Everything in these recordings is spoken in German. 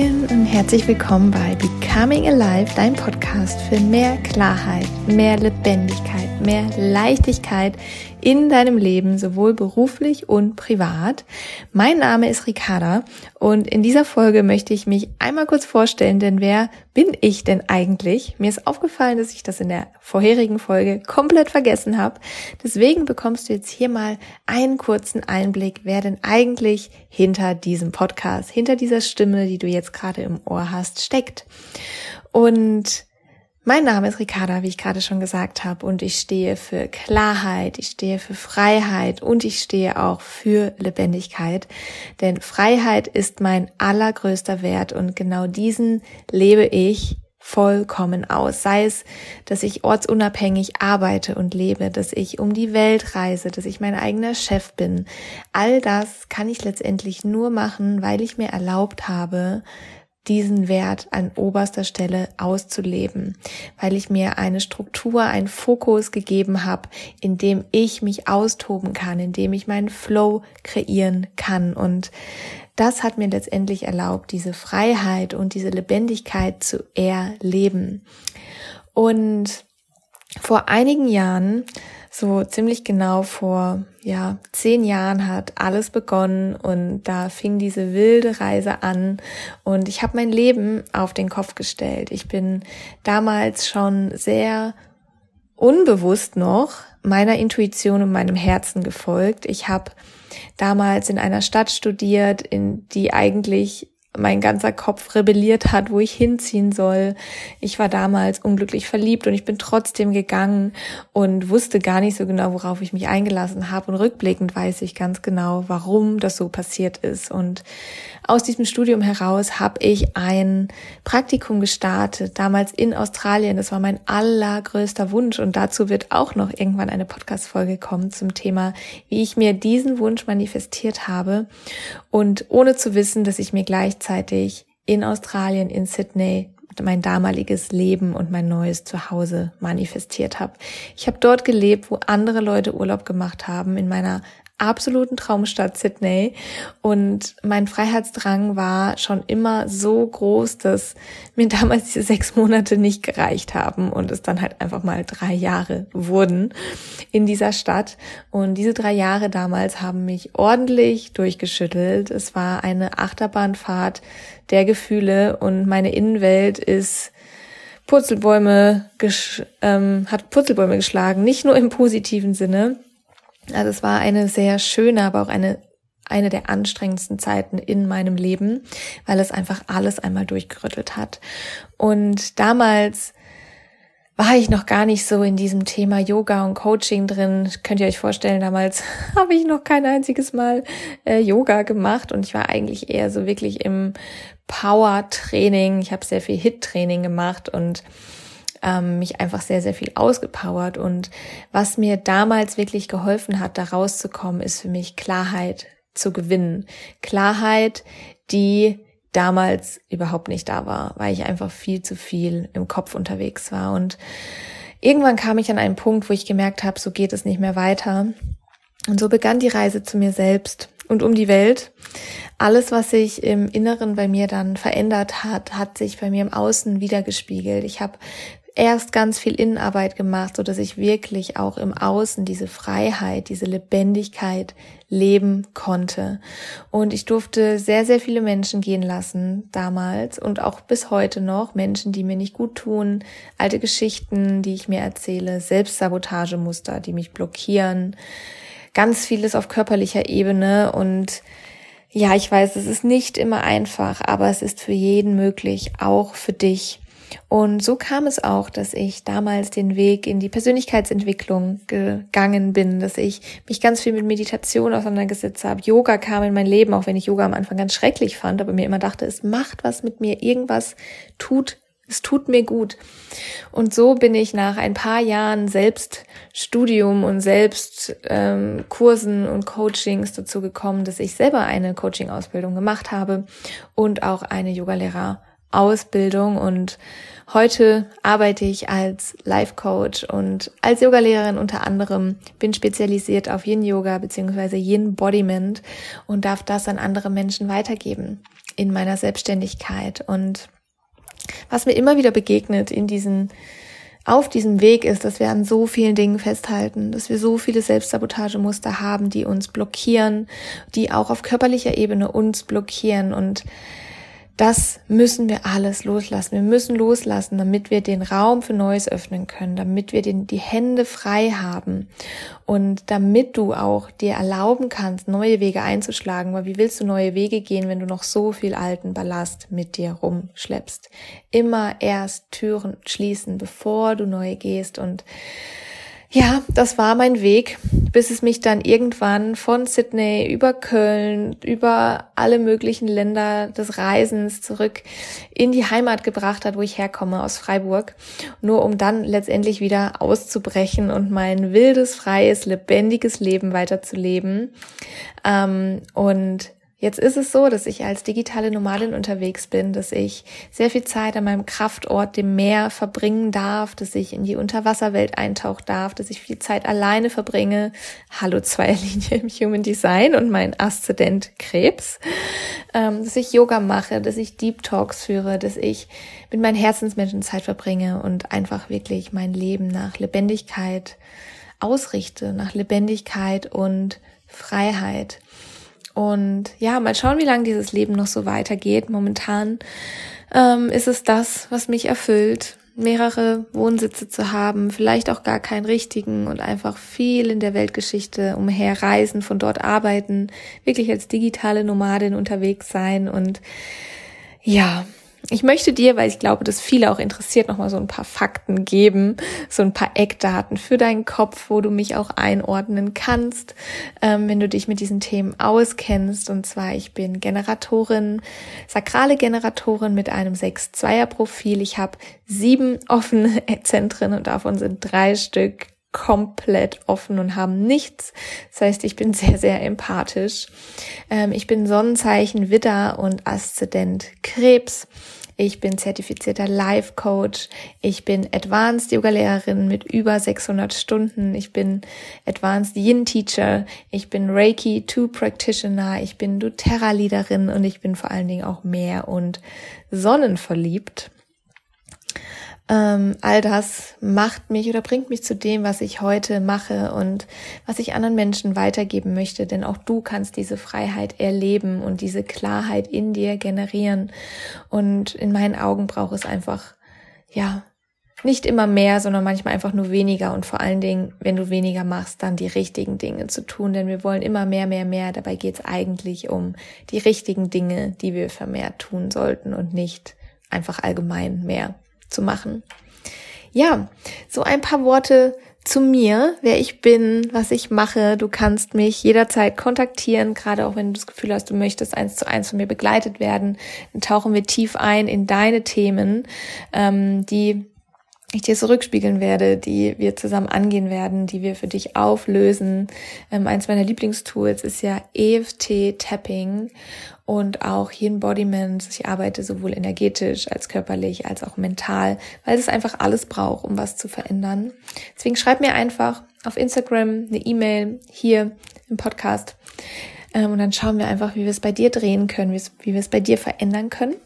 Hallöchen und herzlich willkommen bei Becoming Alive, dein Podcast für mehr Klarheit, mehr Lebendigkeit, mehr Leichtigkeit in deinem Leben, sowohl beruflich und privat. Mein Name ist Ricarda und in dieser Folge möchte ich mich einmal kurz vorstellen, denn wer bin ich denn eigentlich? Mir ist aufgefallen, dass ich das in der vorherigen Folge komplett vergessen habe. Deswegen bekommst du jetzt hier mal einen kurzen Einblick, wer denn eigentlich hinter diesem Podcast, hinter dieser Stimme, die du jetzt gerade im Ohr hast, steckt. Und mein Name ist Ricarda, wie ich gerade schon gesagt habe, und ich stehe für Klarheit, ich stehe für Freiheit und ich stehe auch für Lebendigkeit. Denn Freiheit ist mein allergrößter Wert und genau diesen lebe ich vollkommen aus. Sei es, dass ich ortsunabhängig arbeite und lebe, dass ich um die Welt reise, dass ich mein eigener Chef bin. All das kann ich letztendlich nur machen, weil ich mir erlaubt habe, diesen Wert an oberster Stelle auszuleben, weil ich mir eine Struktur, einen Fokus gegeben habe, in dem ich mich austoben kann, in dem ich meinen Flow kreieren kann. Und das hat mir letztendlich erlaubt, diese Freiheit und diese Lebendigkeit zu erleben. Und vor einigen Jahren so ziemlich genau vor ja zehn Jahren hat alles begonnen und da fing diese wilde Reise an und ich habe mein Leben auf den Kopf gestellt. Ich bin damals schon sehr unbewusst noch meiner Intuition und meinem Herzen gefolgt. Ich habe damals in einer Stadt studiert, in die eigentlich mein ganzer Kopf rebelliert hat, wo ich hinziehen soll. Ich war damals unglücklich verliebt und ich bin trotzdem gegangen und wusste gar nicht so genau, worauf ich mich eingelassen habe. Und rückblickend weiß ich ganz genau, warum das so passiert ist. Und aus diesem Studium heraus habe ich ein Praktikum gestartet, damals in Australien. Das war mein allergrößter Wunsch und dazu wird auch noch irgendwann eine Podcast-Folge kommen zum Thema, wie ich mir diesen Wunsch manifestiert habe und ohne zu wissen, dass ich mir gleichzeitig in Australien, in Sydney mein damaliges Leben und mein neues Zuhause manifestiert habe. Ich habe dort gelebt, wo andere Leute Urlaub gemacht haben, in meiner absoluten Traumstadt Sydney. Und mein Freiheitsdrang war schon immer so groß, dass mir damals diese sechs Monate nicht gereicht haben und es dann halt einfach mal drei Jahre wurden in dieser Stadt. Und diese drei Jahre damals haben mich ordentlich durchgeschüttelt. Es war eine Achterbahnfahrt der Gefühle und meine Innenwelt ist Purzelbäume ähm, hat Purzelbäume geschlagen, nicht nur im positiven Sinne, also es war eine sehr schöne, aber auch eine eine der anstrengendsten Zeiten in meinem Leben, weil es einfach alles einmal durchgerüttelt hat. Und damals war ich noch gar nicht so in diesem Thema Yoga und Coaching drin. Könnt ihr euch vorstellen, damals habe ich noch kein einziges Mal äh, Yoga gemacht und ich war eigentlich eher so wirklich im Power-Training. Ich habe sehr viel Hit-Training gemacht und ähm, mich einfach sehr, sehr viel ausgepowert. Und was mir damals wirklich geholfen hat, da rauszukommen, ist für mich Klarheit zu gewinnen. Klarheit, die damals überhaupt nicht da war, weil ich einfach viel zu viel im Kopf unterwegs war. Und irgendwann kam ich an einen Punkt, wo ich gemerkt habe, so geht es nicht mehr weiter. Und so begann die Reise zu mir selbst und um die Welt. Alles, was sich im Inneren bei mir dann verändert hat, hat sich bei mir im Außen wiedergespiegelt. Ich habe erst ganz viel Innenarbeit gemacht, so dass ich wirklich auch im Außen diese Freiheit, diese Lebendigkeit leben konnte. Und ich durfte sehr, sehr viele Menschen gehen lassen damals und auch bis heute noch Menschen, die mir nicht gut tun, alte Geschichten, die ich mir erzähle, Selbstsabotagemuster, die mich blockieren, ganz vieles auf körperlicher Ebene und ja, ich weiß, es ist nicht immer einfach, aber es ist für jeden möglich, auch für dich. Und so kam es auch, dass ich damals den Weg in die Persönlichkeitsentwicklung gegangen bin, dass ich mich ganz viel mit Meditation auseinandergesetzt habe. Yoga kam in mein Leben, auch wenn ich Yoga am Anfang ganz schrecklich fand, aber mir immer dachte, es macht was mit mir, irgendwas tut es tut mir gut. Und so bin ich nach ein paar Jahren Selbststudium und Selbstkursen ähm, und Coachings dazu gekommen, dass ich selber eine Coaching-Ausbildung gemacht habe und auch eine Yogalehrer Ausbildung und heute arbeite ich als Life Coach und als Yogalehrerin unter anderem, bin spezialisiert auf Yin Yoga bzw. Yin Bodiment und darf das an andere Menschen weitergeben in meiner Selbstständigkeit und was mir immer wieder begegnet in diesen auf diesem Weg ist, dass wir an so vielen Dingen festhalten, dass wir so viele Selbstsabotagemuster haben, die uns blockieren, die auch auf körperlicher Ebene uns blockieren und das müssen wir alles loslassen. Wir müssen loslassen, damit wir den Raum für Neues öffnen können, damit wir den, die Hände frei haben und damit du auch dir erlauben kannst, neue Wege einzuschlagen. Weil wie willst du neue Wege gehen, wenn du noch so viel alten Ballast mit dir rumschleppst? Immer erst Türen schließen, bevor du neu gehst und ja, das war mein Weg, bis es mich dann irgendwann von Sydney über Köln, über alle möglichen Länder des Reisens zurück in die Heimat gebracht hat, wo ich herkomme, aus Freiburg, nur um dann letztendlich wieder auszubrechen und mein wildes, freies, lebendiges Leben weiterzuleben. Ähm, und Jetzt ist es so, dass ich als digitale Nomadin unterwegs bin, dass ich sehr viel Zeit an meinem Kraftort, dem Meer, verbringen darf, dass ich in die Unterwasserwelt eintauchen darf, dass ich viel Zeit alleine verbringe. Hallo Zweierlinie im Human Design und mein Aszendent Krebs. Ähm, dass ich Yoga mache, dass ich Deep Talks führe, dass ich mit meinen Herzensmenschen Zeit verbringe und einfach wirklich mein Leben nach Lebendigkeit ausrichte, nach Lebendigkeit und Freiheit. Und ja, mal schauen, wie lange dieses Leben noch so weitergeht. Momentan ähm, ist es das, was mich erfüllt, mehrere Wohnsitze zu haben, vielleicht auch gar keinen richtigen und einfach viel in der Weltgeschichte umherreisen, von dort arbeiten, wirklich als digitale Nomadin unterwegs sein und ja, ich möchte dir, weil ich glaube, dass viele auch interessiert, nochmal so ein paar Fakten geben, so ein paar Eckdaten für deinen Kopf, wo du mich auch einordnen kannst, ähm, wenn du dich mit diesen Themen auskennst. Und zwar, ich bin Generatorin, sakrale Generatorin mit einem 6-2er-Profil. Ich habe sieben offene Zentren und davon sind drei Stück komplett offen und haben nichts. Das heißt, ich bin sehr, sehr empathisch. Ähm, ich bin Sonnenzeichen Widder und Aszendent Krebs. Ich bin zertifizierter Life Coach. Ich bin Advanced Yoga Lehrerin mit über 600 Stunden. Ich bin Advanced Yin Teacher. Ich bin Reiki 2 Practitioner. Ich bin doTERRA Leaderin und ich bin vor allen Dingen auch Meer und Sonnenverliebt. Ähm, all das macht mich oder bringt mich zu dem, was ich heute mache und was ich anderen Menschen weitergeben möchte. Denn auch du kannst diese Freiheit erleben und diese Klarheit in dir generieren. Und in meinen Augen braucht es einfach, ja, nicht immer mehr, sondern manchmal einfach nur weniger und vor allen Dingen, wenn du weniger machst, dann die richtigen Dinge zu tun, denn wir wollen immer mehr, mehr, mehr. Dabei geht es eigentlich um die richtigen Dinge, die wir vermehrt tun sollten und nicht einfach allgemein mehr zu machen. Ja, so ein paar Worte zu mir, wer ich bin, was ich mache. Du kannst mich jederzeit kontaktieren, gerade auch wenn du das Gefühl hast, du möchtest eins zu eins von mir begleitet werden. Dann tauchen wir tief ein in deine Themen, ähm, die ich dir zurückspiegeln werde, die wir zusammen angehen werden, die wir für dich auflösen. Ähm, eins meiner Lieblingstools ist ja EFT Tapping und auch hier Embodiment. Ich arbeite sowohl energetisch als körperlich als auch mental, weil es einfach alles braucht, um was zu verändern. Deswegen schreib mir einfach auf Instagram eine E-Mail hier im Podcast ähm, und dann schauen wir einfach, wie wir es bei dir drehen können, wie wir es bei dir verändern können.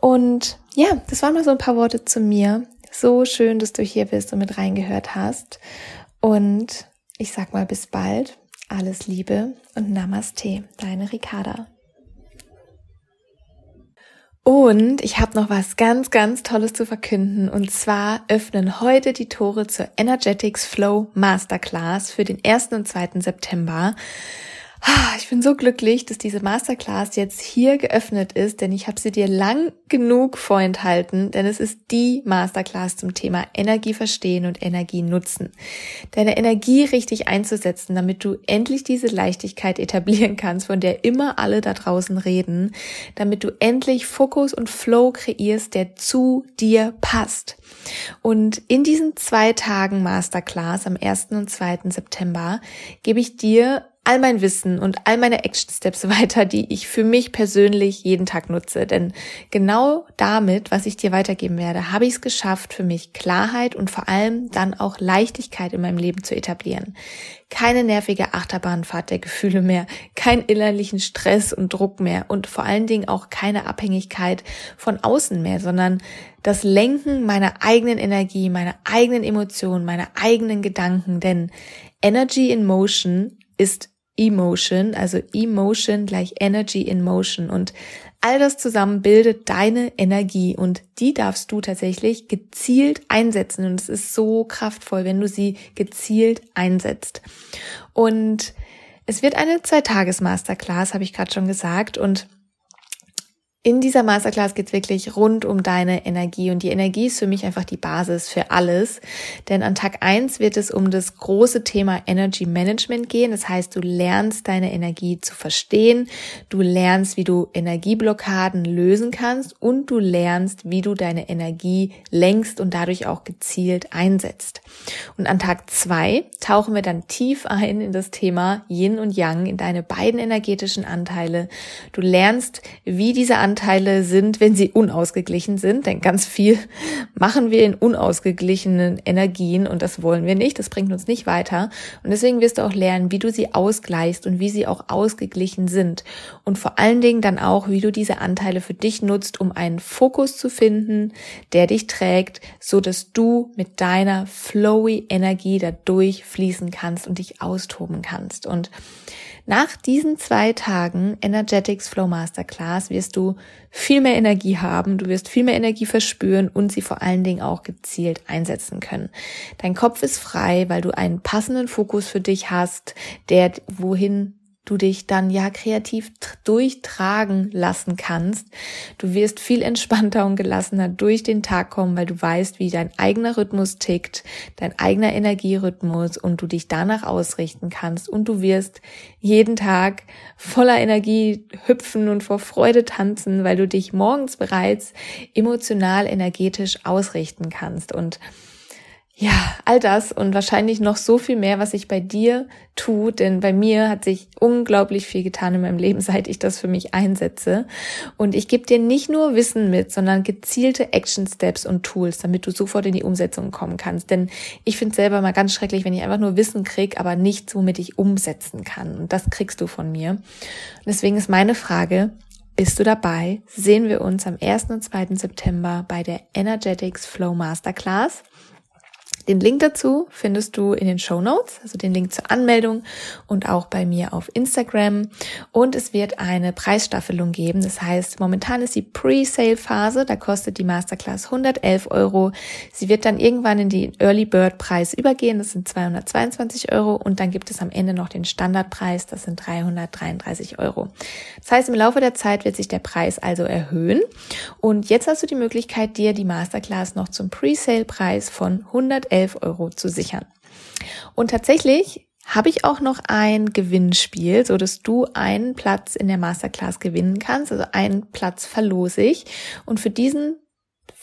Und ja, das waren mal so ein paar Worte zu mir. So schön, dass du hier bist und mit reingehört hast. Und ich sag mal bis bald. Alles Liebe und Namaste, deine Ricarda. Und ich habe noch was ganz, ganz Tolles zu verkünden. Und zwar öffnen heute die Tore zur Energetics Flow Masterclass für den 1. und 2. September. Ah, ich bin so glücklich, dass diese Masterclass jetzt hier geöffnet ist, denn ich habe sie dir lang genug vorenthalten, denn es ist die Masterclass zum Thema Energie verstehen und Energie nutzen. Deine Energie richtig einzusetzen, damit du endlich diese Leichtigkeit etablieren kannst, von der immer alle da draußen reden, damit du endlich Fokus und Flow kreierst, der zu dir passt. Und in diesen zwei Tagen Masterclass am 1. und 2. September gebe ich dir all mein Wissen und all meine Action Steps weiter, die ich für mich persönlich jeden Tag nutze. Denn genau damit, was ich dir weitergeben werde, habe ich es geschafft, für mich Klarheit und vor allem dann auch Leichtigkeit in meinem Leben zu etablieren. Keine nervige Achterbahnfahrt der Gefühle mehr, keinen innerlichen Stress und Druck mehr und vor allen Dingen auch keine Abhängigkeit von außen mehr, sondern das Lenken meiner eigenen Energie, meiner eigenen Emotionen, meiner eigenen Gedanken. Denn Energy in Motion ist Emotion, also Emotion gleich Energy in Motion. Und all das zusammen bildet deine Energie und die darfst du tatsächlich gezielt einsetzen. Und es ist so kraftvoll, wenn du sie gezielt einsetzt. Und es wird eine Zwei-Tages-Masterclass, habe ich gerade schon gesagt. Und in dieser Masterclass geht's wirklich rund um deine Energie und die Energie ist für mich einfach die Basis für alles. Denn an Tag eins wird es um das große Thema Energy Management gehen. Das heißt, du lernst deine Energie zu verstehen, du lernst, wie du Energieblockaden lösen kannst und du lernst, wie du deine Energie lenkst und dadurch auch gezielt einsetzt. Und an Tag zwei tauchen wir dann tief ein in das Thema Yin und Yang, in deine beiden energetischen Anteile. Du lernst, wie diese Anteile sind, wenn sie unausgeglichen sind. Denn ganz viel machen wir in unausgeglichenen Energien und das wollen wir nicht. Das bringt uns nicht weiter. Und deswegen wirst du auch lernen, wie du sie ausgleichst und wie sie auch ausgeglichen sind. Und vor allen Dingen dann auch, wie du diese Anteile für dich nutzt, um einen Fokus zu finden, der dich trägt, so dass du mit deiner flowy Energie da durchfließen kannst und dich austoben kannst. Und nach diesen zwei Tagen Energetics Flow Masterclass wirst du viel mehr Energie haben, du wirst viel mehr Energie verspüren und sie vor allen Dingen auch gezielt einsetzen können. Dein Kopf ist frei, weil du einen passenden Fokus für dich hast, der wohin du dich dann ja kreativ durchtragen lassen kannst. Du wirst viel entspannter und gelassener durch den Tag kommen, weil du weißt, wie dein eigener Rhythmus tickt, dein eigener Energierhythmus und du dich danach ausrichten kannst und du wirst jeden Tag voller Energie hüpfen und vor Freude tanzen, weil du dich morgens bereits emotional energetisch ausrichten kannst und ja, all das und wahrscheinlich noch so viel mehr, was sich bei dir tut, denn bei mir hat sich unglaublich viel getan in meinem Leben, seit ich das für mich einsetze. Und ich gebe dir nicht nur Wissen mit, sondern gezielte Action Steps und Tools, damit du sofort in die Umsetzung kommen kannst. Denn ich finde selber mal ganz schrecklich, wenn ich einfach nur Wissen krieg, aber nichts, womit ich umsetzen kann. Und das kriegst du von mir. Und deswegen ist meine Frage, bist du dabei? Sehen wir uns am 1. und 2. September bei der Energetics Flow Masterclass. Den Link dazu findest du in den Show Notes, also den Link zur Anmeldung und auch bei mir auf Instagram. Und es wird eine Preisstaffelung geben. Das heißt, momentan ist die Pre-Sale-Phase. Da kostet die Masterclass 111 Euro. Sie wird dann irgendwann in den Early Bird Preis übergehen. Das sind 222 Euro. Und dann gibt es am Ende noch den Standardpreis. Das sind 333 Euro. Das heißt, im Laufe der Zeit wird sich der Preis also erhöhen. Und jetzt hast du die Möglichkeit, dir die Masterclass noch zum Pre-Sale-Preis von 100 11 Euro zu sichern. Und tatsächlich habe ich auch noch ein Gewinnspiel, so dass du einen Platz in der Masterclass gewinnen kannst. Also einen Platz verlose ich. Und für diesen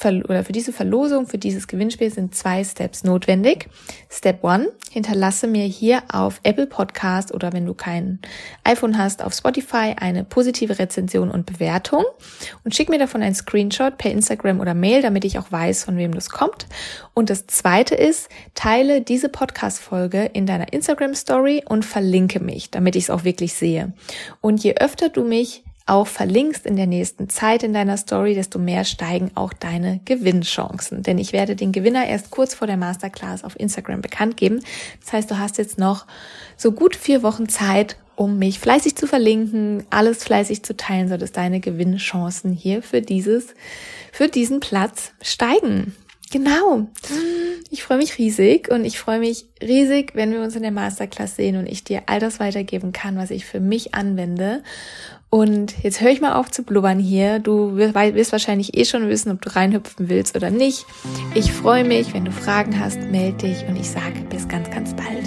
oder für diese Verlosung, für dieses Gewinnspiel sind zwei Steps notwendig. Step one, hinterlasse mir hier auf Apple Podcast oder wenn du kein iPhone hast, auf Spotify eine positive Rezension und Bewertung und schick mir davon ein Screenshot per Instagram oder Mail, damit ich auch weiß, von wem das kommt. Und das zweite ist, teile diese Podcast-Folge in deiner Instagram Story und verlinke mich, damit ich es auch wirklich sehe. Und je öfter du mich auch verlinkst in der nächsten Zeit in deiner Story, desto mehr steigen auch deine Gewinnchancen. Denn ich werde den Gewinner erst kurz vor der Masterclass auf Instagram bekannt geben. Das heißt, du hast jetzt noch so gut vier Wochen Zeit, um mich fleißig zu verlinken, alles fleißig zu teilen, sodass deine Gewinnchancen hier für dieses, für diesen Platz steigen. Genau. Ich freue mich riesig und ich freue mich riesig, wenn wir uns in der Masterclass sehen und ich dir all das weitergeben kann, was ich für mich anwende und jetzt höre ich mal auf zu blubbern hier. Du wirst wahrscheinlich eh schon wissen, ob du reinhüpfen willst oder nicht. Ich freue mich, wenn du Fragen hast, melde dich und ich sage bis ganz, ganz bald.